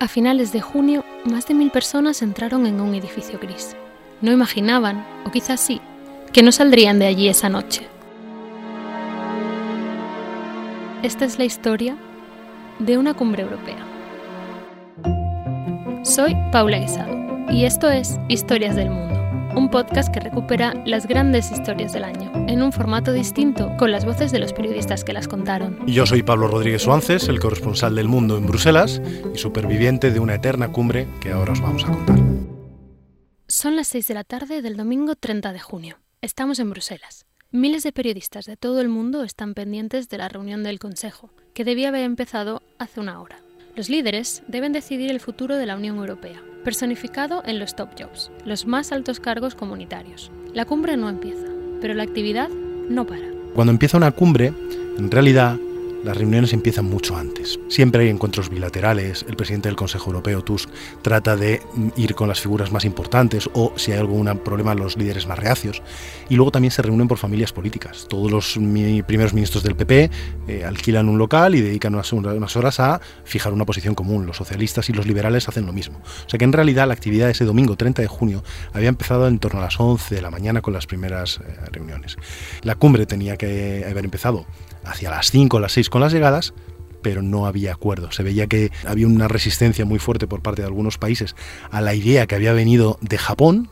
A finales de junio, más de mil personas entraron en un edificio gris. No imaginaban, o quizás sí, que no saldrían de allí esa noche. Esta es la historia de una cumbre europea. Soy Paula Guisado y esto es Historias del Mundo, un podcast que recupera las grandes historias del año en un formato distinto con las voces de los periodistas que las contaron. Yo soy Pablo Rodríguez Suances, el corresponsal del Mundo en Bruselas y superviviente de una eterna cumbre que ahora os vamos a contar. Son las 6 de la tarde del domingo 30 de junio. Estamos en Bruselas. Miles de periodistas de todo el mundo están pendientes de la reunión del Consejo, que debía haber empezado hace una hora. Los líderes deben decidir el futuro de la Unión Europea, personificado en los top jobs, los más altos cargos comunitarios. La cumbre no empieza, pero la actividad no para. Cuando empieza una cumbre, en realidad las reuniones empiezan mucho antes. Siempre hay encuentros bilaterales, el presidente del Consejo Europeo, Tusk, trata de ir con las figuras más importantes o si hay algún problema los líderes más reacios. Y luego también se reúnen por familias políticas. Todos los primeros ministros del PP eh, alquilan un local y dedican unas, horas a fijar una posición común. Los socialistas y los liberales hacen lo mismo. O sea que en realidad la actividad de ese domingo 30 de junio había empezado en torno a las 11 de la mañana con las primeras eh, reuniones. La cumbre tenía que haber empezado hacia las 5 o las 6 con las llegadas, pero no había acuerdo. Se veía que había una resistencia muy fuerte por parte de algunos países a la idea que había venido de Japón.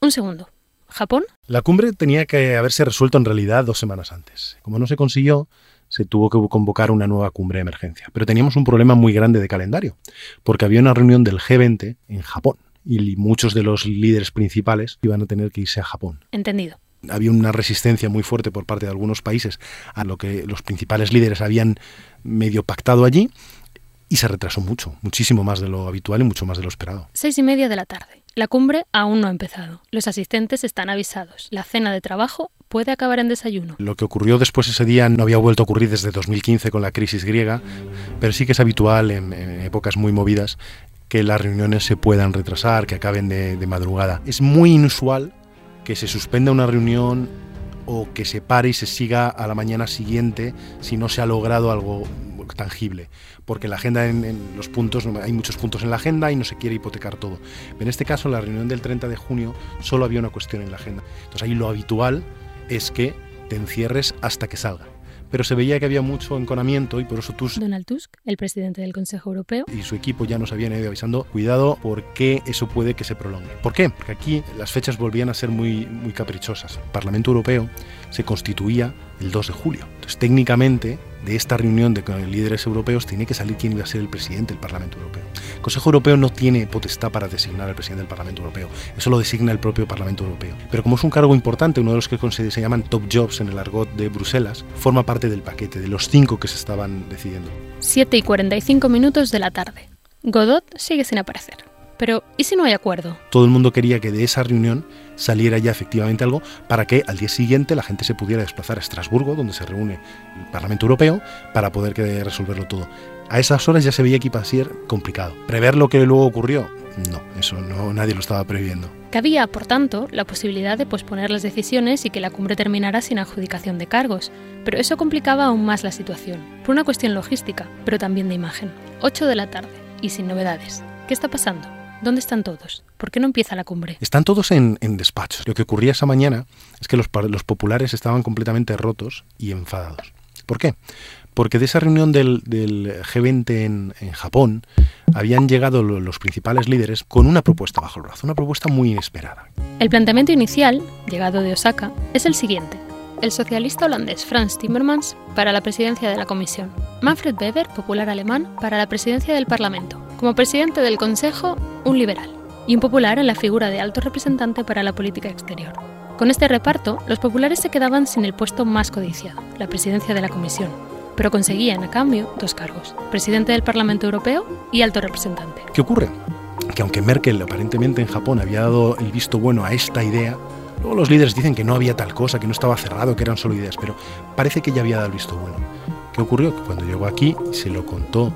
Un segundo. ¿Japón? La cumbre tenía que haberse resuelto en realidad dos semanas antes. Como no se consiguió, se tuvo que convocar una nueva cumbre de emergencia. Pero teníamos un problema muy grande de calendario, porque había una reunión del G20 en Japón y muchos de los líderes principales iban a tener que irse a Japón. Entendido había una resistencia muy fuerte por parte de algunos países a lo que los principales líderes habían medio pactado allí y se retrasó mucho, muchísimo más de lo habitual y mucho más de lo esperado. Seis y media de la tarde. La cumbre aún no ha empezado. Los asistentes están avisados. La cena de trabajo puede acabar en desayuno. Lo que ocurrió después ese día no había vuelto a ocurrir desde 2015 con la crisis griega, pero sí que es habitual en, épocas muy movidas que las reuniones se puedan retrasar, que acaben de, de madrugada. Es muy inusual que se suspenda una reunión o que se pare y se siga a la mañana siguiente si no se ha logrado algo tangible, porque la agenda en, los puntos, hay muchos puntos en la agenda y no se quiere hipotecar todo. en este caso, en la reunión del 30 de junio, solo había una cuestión en la agenda. Entonces ahí lo habitual es que te encierres hasta que salga pero se veía que había mucho enconamiento y por eso Tusk, Donald Tusk, el presidente del Consejo Europeo, y su equipo ya nos habían ido avisando, cuidado porque eso puede que se prolongue. ¿Por qué? Porque aquí las fechas volvían a ser muy, muy caprichosas. El Parlamento Europeo se constituía el 2 de julio. Entonces, técnicamente, de esta reunión de líderes europeos tiene que salir quién iba a ser el presidente del Parlamento Europeo. El Consejo Europeo no tiene potestad para designar al presidente del Parlamento Europeo, eso lo designa el propio Parlamento Europeo. Pero como es un cargo importante, uno de los que se llaman top jobs en el argot de Bruselas, forma parte del paquete, de los cinco que se estaban decidiendo. 7 y 45 minutos de la tarde. Godot sigue sin aparecer. Pero, ¿y si no hay acuerdo? Todo el mundo quería que de esa reunión saliera ya efectivamente algo para que al día siguiente la gente se pudiera desplazar a Estrasburgo, donde se reúne el Parlamento Europeo, para poder resolverlo todo. A esas horas ya se veía que iba a ser complicado. ¿Prever lo que luego ocurrió? No, eso no, nadie lo estaba previendo. Cabía, por tanto, la posibilidad de posponer las decisiones y que la cumbre terminara sin adjudicación de cargos, pero eso complicaba aún más la situación, por una cuestión logística, pero también de imagen. 8 de la tarde, y sin novedades. ¿Qué está pasando? ¿Dónde están todos? ¿Por qué no empieza la cumbre? Están todos en, despachos. Lo que ocurría esa mañana es que los, los populares estaban completamente rotos y enfadados. ¿Por qué? Porque de esa reunión del, G20 en, en, Japón habían llegado los principales líderes con una propuesta bajo el brazo, una propuesta muy inesperada. El planteamiento inicial, llegado de Osaka, es el siguiente. El socialista holandés Frans Timmermans para la presidencia de la Comisión, Manfred Weber, popular alemán, para la presidencia del Parlamento, como presidente del Consejo, un liberal, y un popular en la figura de alto representante para la política exterior. Con este reparto, los populares se quedaban sin el puesto más codiciado, la presidencia de la Comisión, pero conseguían a cambio dos cargos, presidente del Parlamento Europeo y alto representante. ¿Qué ocurre? Que aunque Merkel aparentemente en Japón había dado el visto bueno a esta idea, luego los líderes dicen que no había tal cosa, que no estaba cerrado, que eran solo ideas, pero parece que ya había dado el visto bueno. ¿Qué ocurrió? Que cuando llegó aquí se lo contó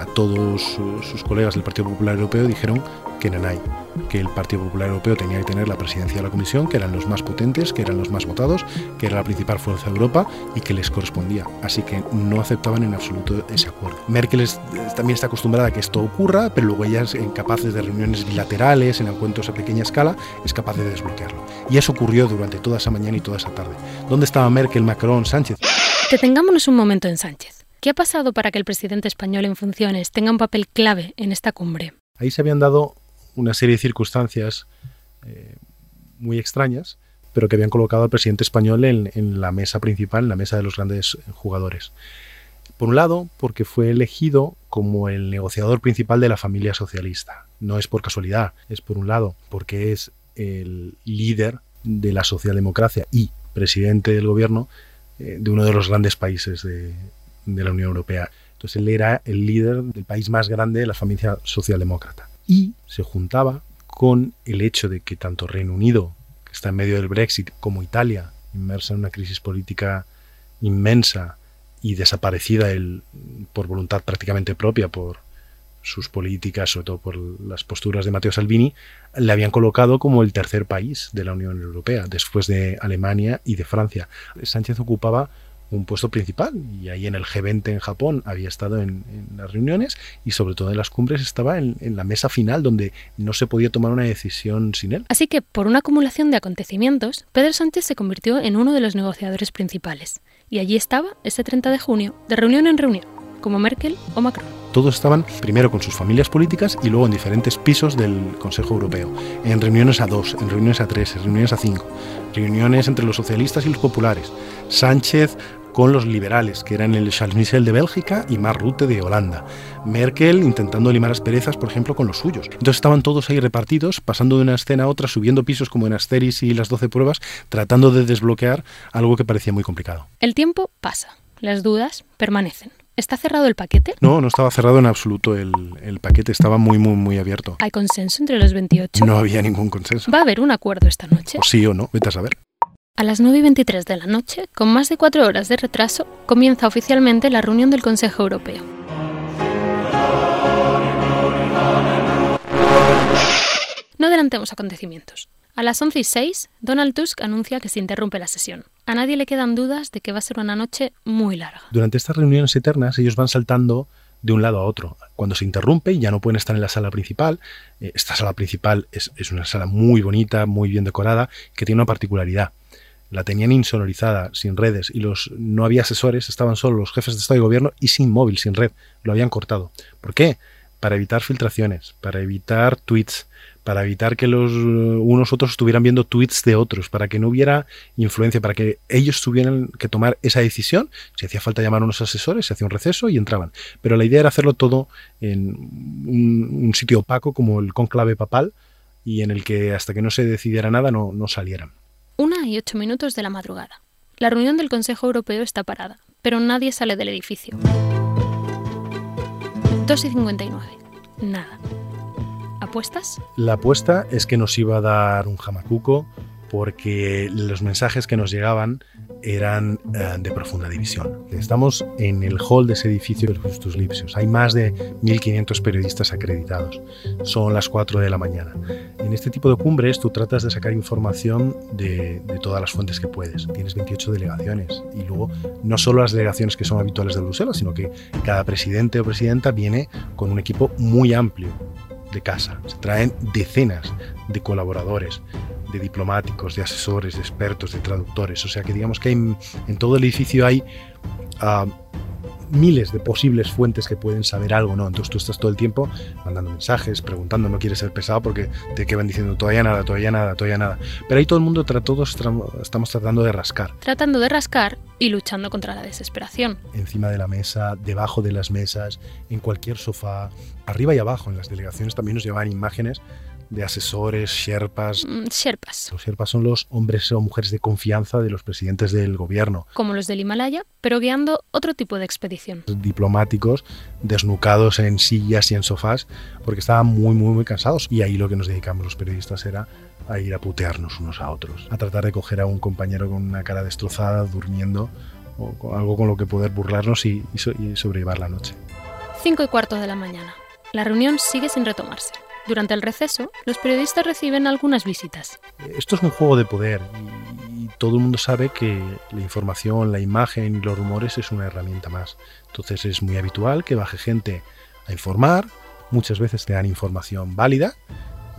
a todos sus colegas del Partido Popular Europeo dijeron que ahí, que el Partido Popular Europeo tenía que tener la presidencia de la Comisión, que eran los más potentes, que eran los más votados, que era la principal fuerza de Europa y que les correspondía. Así que no aceptaban en absoluto ese acuerdo. Merkel también está acostumbrada a que esto ocurra, pero luego ella es incapaz de reuniones bilaterales, en encuentros a pequeña escala, es capaz de desbloquearlo. Y eso ocurrió durante toda esa mañana y toda esa tarde. ¿Dónde estaba Merkel, Macron, Sánchez? Detengámonos un momento en Sánchez. ¿Qué ha pasado para que el presidente español en funciones tenga un papel clave en esta cumbre? Ahí se habían dado una serie de circunstancias eh, muy extrañas, pero que habían colocado al presidente español en, la mesa principal, en la mesa de los grandes jugadores. Por un lado, porque fue elegido como el negociador principal de la familia socialista. No es por casualidad, es por un lado, porque es el líder de la socialdemocracia y presidente del gobierno eh, de uno de los grandes países de, de la Unión Europea. Entonces él era el líder del país más grande de la familia socialdemócrata y se juntaba con el hecho de que tanto Reino Unido, que está en medio del Brexit, como Italia, inmersa en una crisis política inmensa y desaparecida por voluntad prácticamente propia por sus políticas, sobre todo por las posturas de Matteo Salvini, le habían colocado como el tercer país de la Unión Europea, después de Alemania y de Francia. Sánchez ocupaba un puesto principal y ahí en el G20 en Japón había estado en, las reuniones y sobre todo en las cumbres estaba en, en, la mesa final donde no se podía tomar una decisión sin él. Así que por una acumulación de acontecimientos, Pedro Sánchez se convirtió en uno de los negociadores principales y allí estaba ese 30 de junio, de reunión en reunión, como Merkel o Macron. Todos estaban primero con sus familias políticas y luego en diferentes pisos del Consejo Europeo, en reuniones a dos, en reuniones a tres, en reuniones a cinco, reuniones entre los socialistas y los populares. Sánchez con los liberales, que eran el Charles Michel de Bélgica y Mark Rutte de Holanda. Merkel intentando limar asperezas, por ejemplo, con los suyos. Entonces estaban todos ahí repartidos, pasando de una escena a otra, subiendo pisos como en Asteris y las 12 pruebas, tratando de desbloquear algo que parecía muy complicado. El tiempo pasa, las dudas permanecen. ¿Está cerrado el paquete? No, no estaba cerrado en absoluto el, el, paquete, estaba muy, muy, muy abierto. ¿Hay consenso entre los 28? No había ningún consenso. ¿Va a haber un acuerdo esta noche? O sí o no, vete a saber. A las 9 y 23 de la noche, con más de cuatro horas de retraso, comienza oficialmente la reunión del Consejo Europeo. No adelantemos acontecimientos. A las 11 y 6, Donald Tusk anuncia que se interrumpe la sesión. A nadie le quedan dudas de que va a ser una noche muy larga. Durante estas reuniones eternas, ellos van saltando de un lado a otro. Cuando se interrumpe ya no pueden estar en la sala principal. Eh, esta sala principal es, es una sala muy bonita, muy bien decorada, que tiene una particularidad la tenían insonorizada, sin redes, y los no había asesores, estaban solo los jefes de Estado y Gobierno y sin móvil, sin red. Lo habían cortado. ¿Por qué? Para evitar filtraciones, para evitar tweets, para evitar que los unos otros estuvieran viendo tweets de otros, para que no hubiera influencia, para que ellos tuvieran que tomar esa decisión. Si hacía falta llamar a unos asesores, se hacía un receso y entraban. Pero la idea era hacerlo todo en un, un sitio opaco como el conclave papal y en el que hasta que no se decidiera nada no, no salieran. Una y ocho minutos de la madrugada. La reunión del Consejo Europeo está parada, pero nadie sale del edificio. 2 y 59. Nada. ¿Apuestas? La apuesta es que nos iba a dar un jamacuco porque los mensajes que nos llegaban eran eh, de profunda división. Estamos en el hall de ese edificio del Justus Lipsius. Hay más de 1.500 periodistas acreditados. Son las 4 de la mañana. En este tipo de cumbres tú tratas de sacar información de, de todas las fuentes que puedes. Tienes 28 delegaciones y luego no solo las delegaciones que son habituales de Bruselas, sino que cada presidente o presidenta viene con un equipo muy amplio de casa. Se traen decenas de colaboradores de diplomáticos, de asesores, de expertos, de traductores. O sea que digamos que en, todo el edificio hay uh, miles de posibles fuentes que pueden saber algo, ¿no? Entonces tú estás todo el tiempo mandando mensajes, preguntando, no quieres ser pesado porque te quedan diciendo todavía nada, todavía nada, todavía nada. Pero ahí todo el mundo, todos estamos tratando de rascar. Tratando de rascar y luchando contra la desesperación. Encima de la mesa, debajo de las mesas, en cualquier sofá, arriba y abajo. En las delegaciones también nos llevan imágenes de asesores, sherpas. Mm, sherpas. Los sherpas son los hombres o mujeres de confianza de los presidentes del gobierno. Como los del Himalaya, pero guiando otro tipo de expedición. Diplomáticos desnucados en sillas y en sofás porque estaban muy, muy, muy cansados. Y ahí lo que nos dedicamos los periodistas era a ir a putearnos unos a otros, a tratar de coger a un compañero con una cara destrozada, durmiendo, o con algo con lo que poder burlarnos y, y sobrellevar la noche. Cinco y cuarto de la mañana. La reunión sigue sin retomarse. Durante el receso, los periodistas reciben algunas visitas. Esto es un juego de poder y, todo el mundo sabe que la información, la imagen y los rumores es una herramienta más. Entonces es muy habitual que baje gente a informar, muchas veces te dan información válida,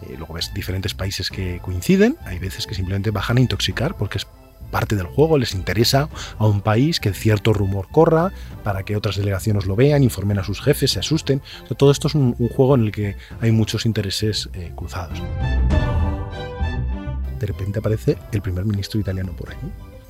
eh, luego ves diferentes países que coinciden, hay veces que simplemente bajan a intoxicar porque es parte del juego, les interesa a un país que cierto rumor corra para que otras delegaciones lo vean, informen a sus jefes, se asusten. todo esto es un, juego en el que hay muchos intereses eh, cruzados. De repente aparece el primer ministro italiano por ahí.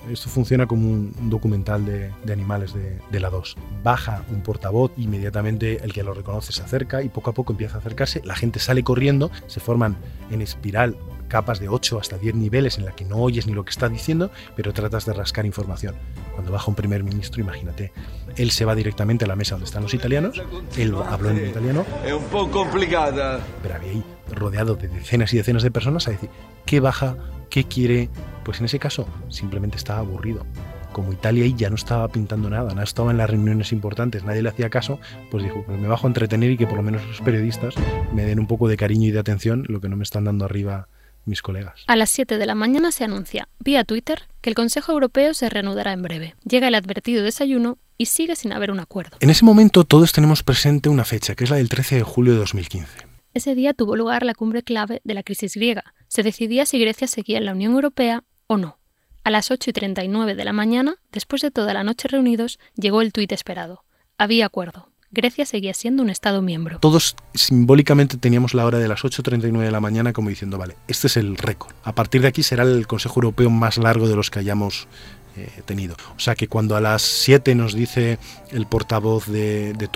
Esto funciona como un documental de, animales de, de, la 2. Baja un portavoz, inmediatamente el que lo reconoce se acerca y poco a poco empieza a acercarse. La gente sale corriendo, se forman en espiral capas de 8 hasta 10 niveles en la que no oyes ni lo que está diciendo, pero tratas de rascar información. Cuando baja un primer ministro, imagínate, él se va directamente a la mesa donde están los italianos, él habló en italiano. Es un poco complicada. Pero había ahí rodeado de decenas y decenas de personas a decir, ¿qué baja? ¿Qué quiere? Pues en ese caso simplemente estaba aburrido como Italia ahí ya no estaba pintando nada, no estaba en las reuniones importantes, nadie le hacía caso, pues dijo, pues me bajo a entretener y que por lo menos los periodistas me den un poco de cariño y de atención, lo que no me están dando arriba mis colegas. A las 7 de la mañana se anuncia, vía Twitter, que el Consejo Europeo se reanudará en breve. Llega el advertido desayuno y sigue sin haber un acuerdo. En ese momento todos tenemos presente una fecha, que es la del 13 de julio de 2015. Ese día tuvo lugar la cumbre clave de la crisis griega. Se decidía si Grecia seguía en la Unión Europea o no. A las 8 y 39 de la mañana, después de toda la noche reunidos, llegó el tuit esperado. Había acuerdo. Grecia seguía siendo un Estado miembro. Todos simbólicamente teníamos la hora de las 8.39 de la mañana como diciendo, vale, este es el récord. A partir de aquí será el Consejo Europeo más largo de los que hayamos eh, tenido. O sea que cuando a las 7 nos dice el portavoz de, de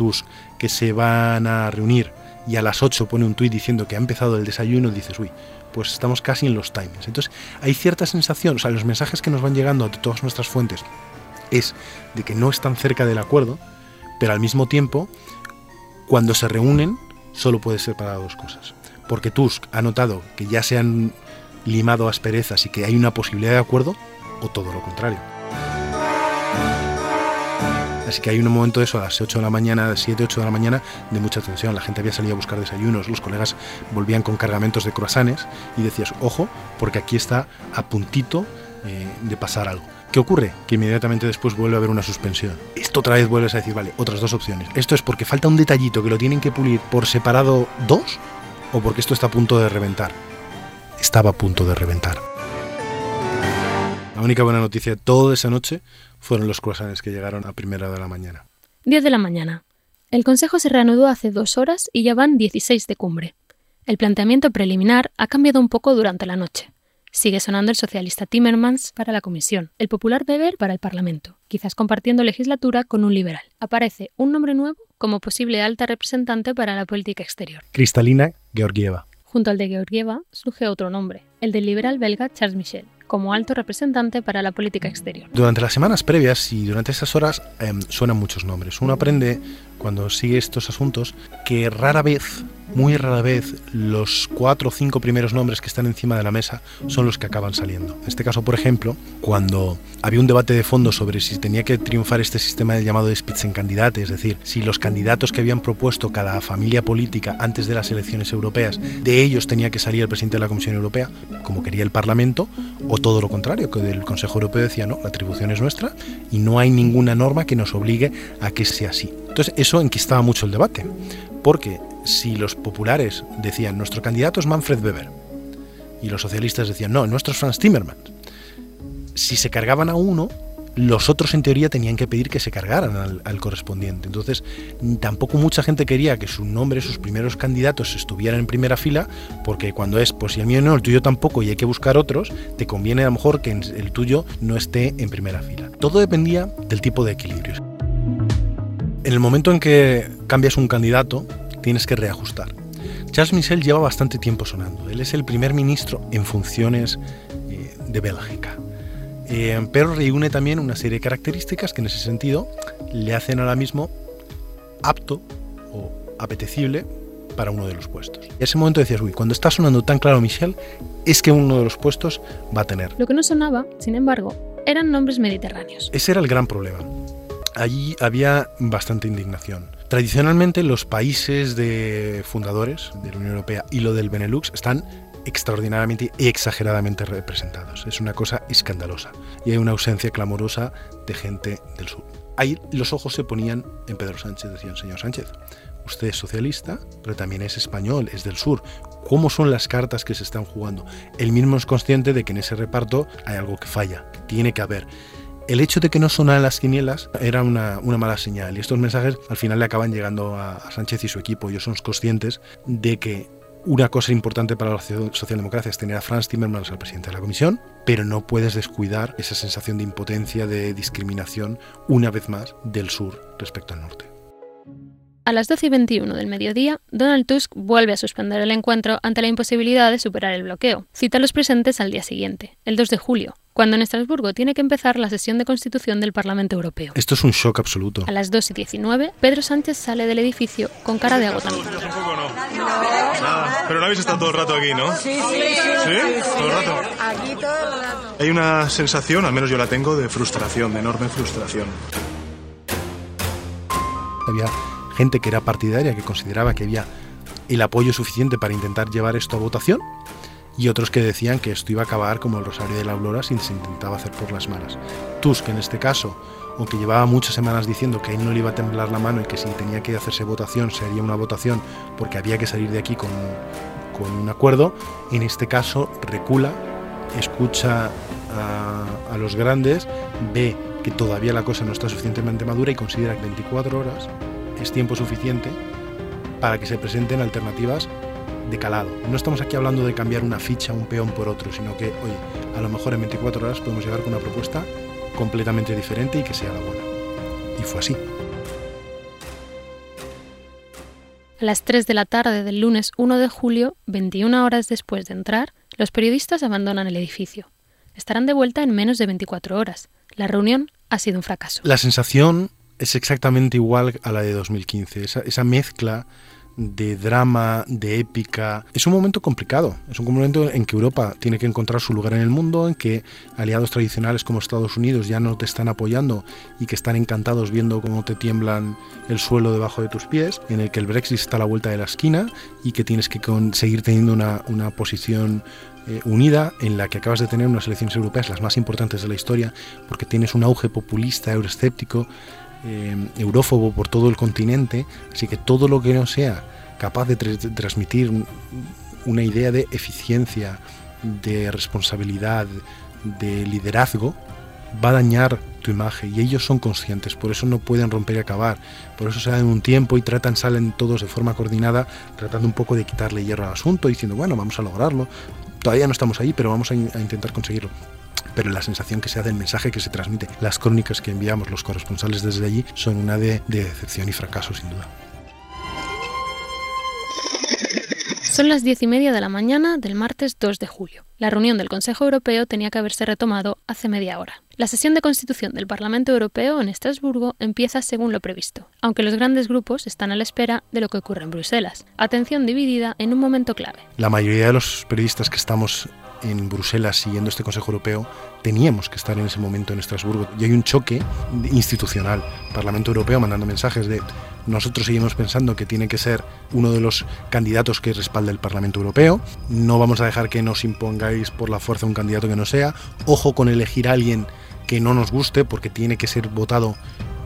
que se van a reunir y a las 8 pone un tuit diciendo que ha empezado el desayuno, dices, uy, pues estamos casi en los timings. Entonces hay cierta sensación, o sea, los mensajes que nos van llegando de todas nuestras fuentes es de que no están cerca del acuerdo, pero al mismo tiempo, cuando se reúnen, solo puede ser para dos cosas. Porque Tusk ha notado que ya se han limado asperezas y que hay una posibilidad de acuerdo, o todo lo contrario. Así que hay un momento de eso, a las 8 de la mañana, 7, 8 de la mañana, de mucha tensión. La gente había salido a buscar desayunos, los colegas volvían con cargamentos de croissants y decías, ojo, porque aquí está a puntito eh, de pasar algo. ¿Qué ocurre? Que inmediatamente después vuelve a haber una suspensión. Esto otra vez vuelves a decir, vale, otras dos opciones. ¿Esto es porque falta un detallito que lo tienen que pulir por separado dos? ¿O porque esto está a punto de reventar? Estaba a punto de reventar. La única buena noticia de toda esa noche fueron los croissants que llegaron a primera de la mañana. 10 de la mañana. El Consejo se reanudó hace dos horas y ya van 16 de cumbre. El planteamiento preliminar ha cambiado un poco durante la noche. Sigue sonando el socialista Timmermans para la Comisión, el popular Weber para el Parlamento, quizás compartiendo legislatura con un liberal. Aparece un nombre nuevo como posible alta representante para la política exterior. Cristalina Georgieva. Junto al de Georgieva surge otro nombre, el del liberal belga Charles Michel como alto representante para la política exterior. Durante las semanas previas y durante esas horas em, suenan muchos nombres. Uno aprende, cuando sigue estos asuntos, que rara vez muy rara vez los cuatro o cinco primeros nombres que están encima de la mesa son los que acaban saliendo. En este caso, por ejemplo, cuando había un debate de fondo sobre si tenía que triunfar este sistema llamado Spitzenkandidat, es decir, si los candidatos que habían propuesto cada familia política antes de las elecciones europeas, de ellos tenía que salir el presidente de la Comisión Europea, como quería el Parlamento, o todo lo contrario, que el Consejo Europeo decía, no, la atribución es nuestra y no hay ninguna norma que nos obligue a que sea así. Entonces, eso enquistaba mucho el debate, porque si los populares decían nuestro candidato es Manfred Weber y los socialistas decían no, nuestro es Franz Timmermans, si se cargaban a uno, los otros en teoría tenían que pedir que se cargaran al, correspondiente. Entonces, tampoco mucha gente quería que su nombre, sus primeros candidatos estuvieran en primera fila, porque cuando es, pues si el mío no, el tuyo tampoco y hay que buscar otros, te conviene a lo mejor que el tuyo no esté en primera fila. Todo dependía del tipo de equilibrios. En el momento en que cambias un candidato, tienes que reajustar. Charles Michel lleva bastante tiempo sonando. Él es el primer ministro en funciones eh, de Bélgica. Eh, pero reúne también una serie de características que en ese sentido le hacen ahora mismo apto o apetecible para uno de los puestos. En ese momento decías, uy, cuando está sonando tan claro Michel, es que uno de los puestos va a tener. Lo que no sonaba, sin embargo, eran nombres mediterráneos. Ese era el gran problema allí había bastante indignación. Tradicionalmente los países de fundadores de la Unión Europea y lo del Benelux están extraordinariamente y exageradamente representados. Es una cosa escandalosa y hay una ausencia clamorosa de gente del sur. Ahí los ojos se ponían en Pedro Sánchez, decían, señor Sánchez, usted es socialista, pero también es español, es del sur. ¿Cómo son las cartas que se están jugando? Él mismo es consciente de que en ese reparto hay algo que falla, que tiene que haber. El hecho de que no sonaran las quinielas era una, mala señal y estos mensajes al final le acaban llegando a, Sánchez y su equipo. Ellos son conscientes de que una cosa importante para la socialdemocracia es tener a Franz Timmermans al presidente de la comisión, pero no puedes descuidar esa sensación de impotencia, de discriminación, una vez más, del sur respecto al norte. A las 12 y 21 del mediodía, Donald Tusk vuelve a suspender el encuentro ante la imposibilidad de superar el bloqueo. Cita a los presentes al día siguiente, el 2 de julio, cuando en Estrasburgo tiene que empezar la sesión de constitución del Parlamento Europeo. Esto es un shock absoluto. A las 2 y 19, Pedro Sánchez sale del edificio con cara de agotamiento. Pero no habéis estado todo el rato aquí, ¿no? Sí, sí, sí. ¿Todo el rato? Aquí todo el rato. Hay una sensación, al menos yo la tengo, de frustración, de enorme frustración. Había gente que era partidaria, que consideraba que había el apoyo suficiente para intentar llevar esto a votación, y otros que decían que esto iba a acabar como el Rosario de la Aurora si se intentaba hacer por las malas. Tusk, en este caso, aunque llevaba muchas semanas diciendo que a él no le iba a temblar la mano y que si tenía que hacerse votación sería una votación porque había que salir de aquí con, con un acuerdo, en este caso recula, escucha a, los grandes, ve que todavía la cosa no está suficientemente madura y considera que 24 horas es tiempo suficiente para que se presenten alternativas de calado. No estamos aquí hablando de cambiar una ficha, un peón por otro, sino que, oye, a lo mejor en 24 horas podemos llegar con una propuesta completamente diferente y que sea la buena. Y fue así. A las 3 de la tarde del lunes 1 de julio, 21 horas después de entrar, los periodistas abandonan el edificio. Estarán de vuelta en menos de 24 horas. La reunión ha sido un fracaso. La sensación es exactamente igual a la de 2015. Esa, esa mezcla de drama, de épica. Es un momento complicado, es un momento en que Europa tiene que encontrar su lugar en el mundo, en que aliados tradicionales como Estados Unidos ya no te están apoyando y que están encantados viendo cómo te tiemblan el suelo debajo de tus pies, en el que el Brexit está a la vuelta de la esquina y que tienes que seguir teniendo una, una posición eh, unida en la que acabas de tener unas elecciones europeas las más importantes de la historia porque tienes un auge populista, euroescéptico eh, eurófobo por todo el continente, así que todo lo que no sea capaz de, transmitir una idea de eficiencia, de responsabilidad, de liderazgo, va a dañar tu imagen y ellos son conscientes, por eso no pueden romper y acabar, por eso se dan un tiempo y tratan, salen todos de forma coordinada, tratando un poco de quitarle hierro al asunto, diciendo, bueno, vamos a lograrlo, todavía no estamos ahí, pero vamos a intentar conseguirlo pero la sensación que se hace, el mensaje que se transmite, las crónicas que enviamos los corresponsales desde allí son una de, decepción y fracaso sin duda. Son las diez y media de la mañana del martes 2 de julio. La reunión del Consejo Europeo tenía que haberse retomado hace media hora. La sesión de constitución del Parlamento Europeo en Estrasburgo empieza según lo previsto, aunque los grandes grupos están a la espera de lo que ocurre en Bruselas. Atención dividida en un momento clave. La mayoría de los periodistas que estamos en Bruselas siguiendo este Consejo Europeo, teníamos que estar en ese momento en Estrasburgo. Y hay un choque institucional. Parlamento Europeo mandando mensajes de nosotros seguimos pensando que tiene que ser uno de los candidatos que respalde el Parlamento Europeo. No vamos a dejar que nos impongáis por la fuerza un candidato que no sea. Ojo con elegir a alguien que no nos guste porque tiene que ser votado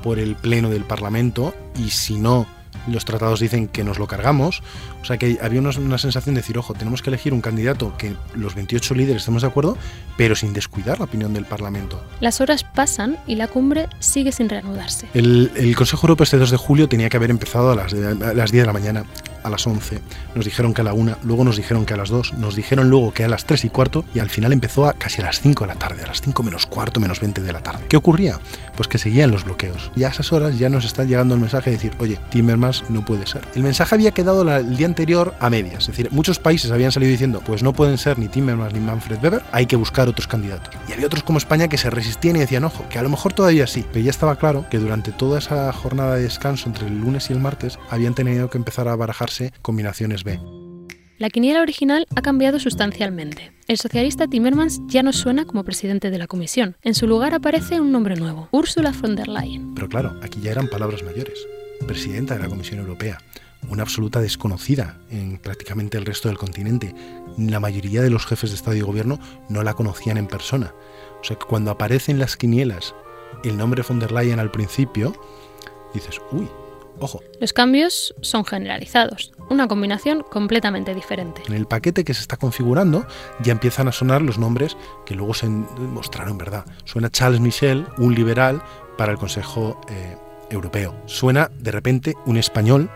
por el Pleno del Parlamento y si no los tratados dicen que nos lo cargamos. O sea que había una, sensación de decir, ojo, tenemos que elegir un candidato que los 28 líderes estemos de acuerdo, pero sin descuidar la opinión del Parlamento. Las horas pasan y la cumbre sigue sin reanudarse. El, Consejo Europeo este 2 de julio tenía que haber empezado a las, a las 10 de la mañana, a las 11. Nos dijeron que a la 1, luego nos dijeron que a las 2, nos dijeron luego que a las 3 y cuarto y al final empezó a casi a las 5 de la tarde, a las 5 menos cuarto, menos 20 de la tarde. ¿Qué ocurría? Pues que seguían los bloqueos. Y a esas horas ya nos está llegando el mensaje de decir, oye, Timmermans no puede ser. El mensaje había quedado el día anterior a medias, es decir, muchos países habían salido diciendo, pues no pueden ser ni Timmermans ni Manfred Weber, hay que buscar otros candidatos. Y había otros como España que se resistían y decían, ojo, que a lo mejor todavía sí, pero ya estaba claro que durante toda esa jornada de descanso entre el lunes y el martes habían tenido que empezar a combinaciones B. La quiniela original ha cambiado sustancialmente. El socialista Timmermans ya no suena como presidente de la comisión. En su lugar aparece un nombre nuevo, Ursula von der Leyen. Pero claro, aquí ya eran palabras mayores. presidenta de la Comisión Europea, una absoluta desconocida en prácticamente el resto del continente. La mayoría de los jefes de Estado y Gobierno no la conocían en persona. O sea que cuando aparece en las quinielas el nombre von der Leyen al principio, dices, uy, ojo. Los cambios son generalizados, una combinación completamente diferente. En el paquete que se está configurando ya empiezan a sonar los nombres que luego se mostraron, ¿verdad? Suena Charles Michel, un liberal, para el Consejo eh, Europeo. Suena de repente un español,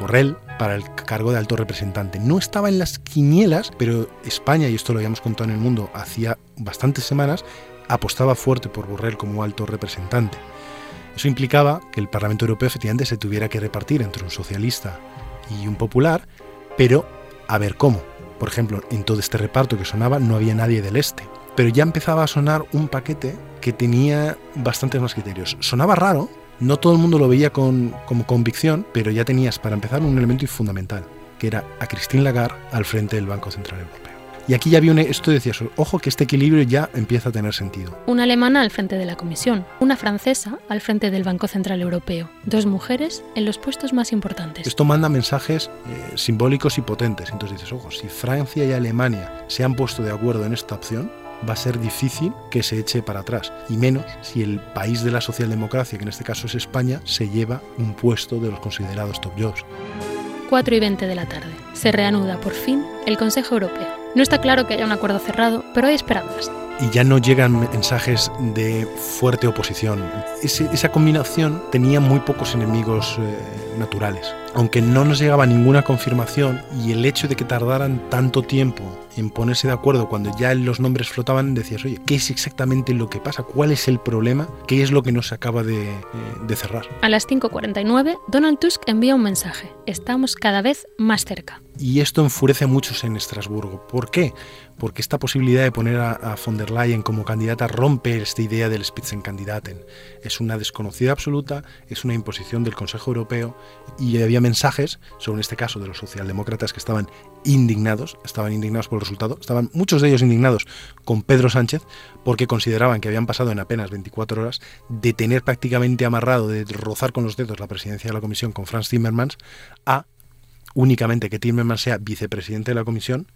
Borrell, para el cargo de alto representante. No estaba en las quinielas, pero España, y esto lo habíamos contado en el mundo hacía bastantes semanas, apostaba fuerte por Borrell como alto representante. Eso implicaba que el Parlamento Europeo efectivamente se tuviera que repartir entre un socialista y un popular, pero a ver cómo. Por ejemplo, en todo este reparto que sonaba no había nadie del este. Pero ya empezaba a sonar un paquete que tenía bastantes más criterios. Sonaba raro, no todo el mundo lo veía con, como convicción, pero ya tenías para empezar un elemento fundamental, que era a Christine Lagarde al frente del Banco Central Europeo. Y aquí ya viene esto decía, ojo que este equilibrio ya empieza a tener sentido. Una alemana al frente de la Comisión, una francesa al frente del Banco Central Europeo, dos mujeres en los puestos más importantes. Esto manda mensajes eh, simbólicos y potentes. Entonces dices, ojo, si Francia y Alemania se han puesto de acuerdo en esta opción, va a ser difícil que se eche para atrás, y menos si el país de la socialdemocracia, que en este caso es España, se lleva un puesto de los considerados top jobs. 4 y 20 de la tarde. Se reanuda por fin el Consejo Europeo. No está claro que haya un acuerdo cerrado, pero hay esperanzas. Y ya no llegan mensajes de fuerte oposición. esa combinación tenía muy pocos enemigos eh, naturales. Aunque no nos llegaba ninguna confirmación y el hecho de que tardaran tanto tiempo en ponerse de acuerdo cuando ya los nombres flotaban, decías, oye, ¿qué es exactamente lo que pasa? ¿Cuál es el problema? ¿Qué es lo que no se acaba de, eh, de cerrar? A las 5.49, Donald Tusk envía un mensaje. Estamos cada vez más cerca. Y esto enfurece a muchos en Estrasburgo. ¿Por qué? Porque esta posibilidad de poner a, von der Leyen como candidata rompe esta idea del Spitzenkandidaten. Es una desconocida absoluta, es una imposición del Consejo Europeo y había mensajes, sobre este caso de los socialdemócratas que estaban indignados, estaban indignados por el resultado, estaban muchos de ellos indignados con Pedro Sánchez porque consideraban que habían pasado en apenas 24 horas de tener prácticamente amarrado, de rozar con los dedos la presidencia de la Comisión con Franz Timmermans, a únicamente que Timmermans sea vicepresidente de la Comisión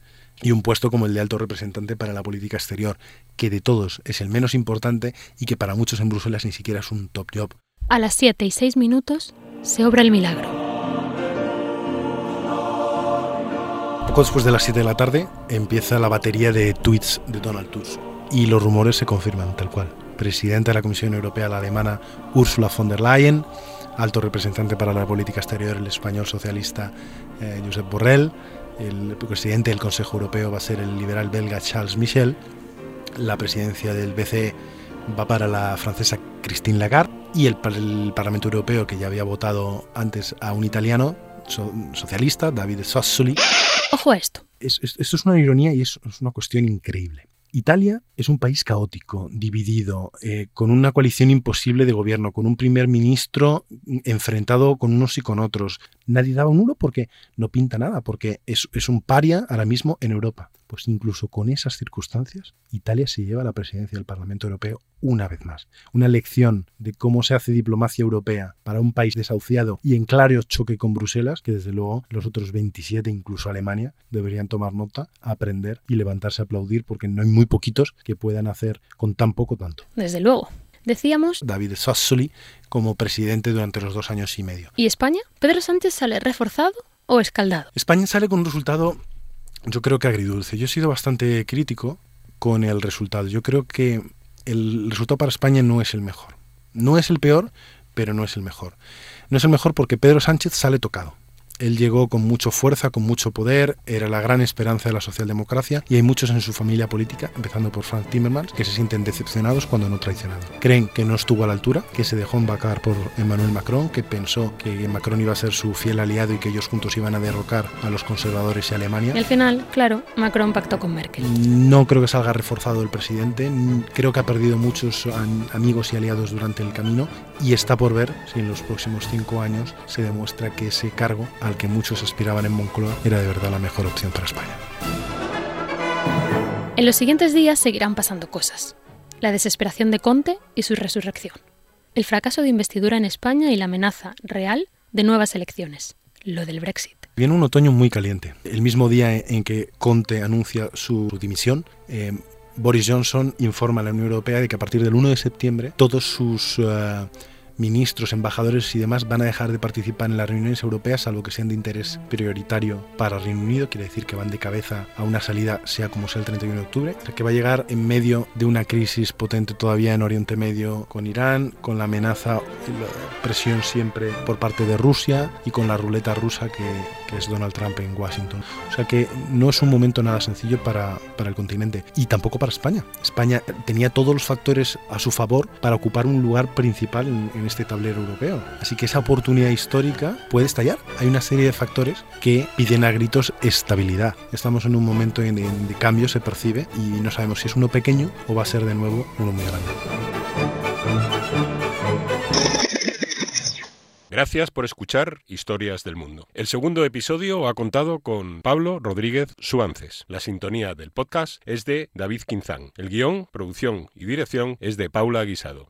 y un puesto como el de alto representante para la política exterior, que de todos es el menos importante y que para muchos en Bruselas ni siquiera es un top job. A las 7 y 6 minutos se obra el milagro. Poco después de las 7 de la tarde empieza la batería de tweets de Donald Tusk y los rumores se confirman tal cual. Presidenta de la Comisión Europea, la alemana Ursula von der Leyen, alto representante para la política exterior, el español socialista eh, Josep Borrell, el presidente del Consejo Europeo va a ser el liberal belga Charles Michel, la presidencia del BCE va para la francesa Christine Lagarde y el, Parlamento Europeo, que ya había votado antes a un italiano socialista, David Sassoli. Ojo a esto. esto es una ironía y es una cuestión increíble. Italia es un país caótico, dividido, eh, con una coalición imposible de gobierno, con un primer ministro enfrentado con unos y con otros. Nadie daba un uno porque no pinta nada, porque es, es un paria ahora mismo en Europa. Pues incluso con esas circunstancias, Italia se lleva la presidencia del Parlamento Europeo una vez más. Una lección de cómo se hace diplomacia europea para un país desahuciado y en claro choque con Bruselas, que desde luego los otros 27, incluso Alemania, deberían tomar nota, aprender y levantarse a aplaudir porque no hay muy poquitos que puedan hacer con tan poco tanto. Desde luego. Decíamos David Sassoli como presidente durante los dos años y medio. ¿Y España? ¿Pedro Sánchez sale reforzado o escaldado? España sale con un resultado yo creo que agridulce. Yo he sido bastante crítico con el resultado. Yo creo que el resultado para España no es el mejor. No es el peor, pero no es el mejor. No es el mejor porque Pedro Sánchez sale tocado. Él llegó con mucha fuerza, con mucho poder, era la gran esperanza de la socialdemocracia y hay muchos en su familia política, empezando por Frank Timmermans, que se sienten decepcionados cuando no traicionados. Creen que no estuvo a la altura, que se dejó embacar por Emmanuel Macron, que pensó que Macron iba a ser su fiel aliado y que ellos juntos iban a derrocar a los conservadores y a Alemania. Y al final, claro, Macron pactó con Merkel. No creo que salga reforzado el presidente, creo que ha perdido muchos amigos y aliados durante el camino y está por ver si en los próximos cinco años se demuestra que ese cargo al que muchos aspiraban en Moncloa era de verdad la mejor opción para España. En los siguientes días seguirán pasando cosas. La desesperación de Conte y su resurrección. El fracaso de investidura en España y la amenaza real de nuevas elecciones, lo del Brexit. Viene un otoño muy caliente. El mismo día en que Conte anuncia su dimisión, eh, Boris Johnson informa a la Unión Europea de que a partir del 1 de septiembre todos sus uh, ministros, embajadores y demás van a dejar de participar en las reuniones europeas, salvo que sean de interés prioritario para Reino Unido, quiere decir que van de cabeza a una salida, sea como sea el 31 de octubre, que va a llegar en medio de una crisis potente todavía en Oriente Medio con Irán, con la amenaza la presión siempre por parte de Rusia y con la ruleta rusa que, que es Donald Trump en Washington. O sea que no es un momento nada sencillo para, para el continente y tampoco para España. España tenía todos los factores a su favor para ocupar un lugar principal en, este tablero europeo. Así que esa oportunidad histórica puede estallar. Hay una serie de factores que piden a gritos estabilidad. Estamos en un momento en, en, de cambio, se percibe, y no sabemos si es uno pequeño o va a ser de nuevo uno muy grande. Gracias por escuchar Historias del Mundo. El segundo episodio ha contado con Pablo Rodríguez Suances. La sintonía del podcast es de David Quinzán. El guion, producción y dirección es de Paula Guisado.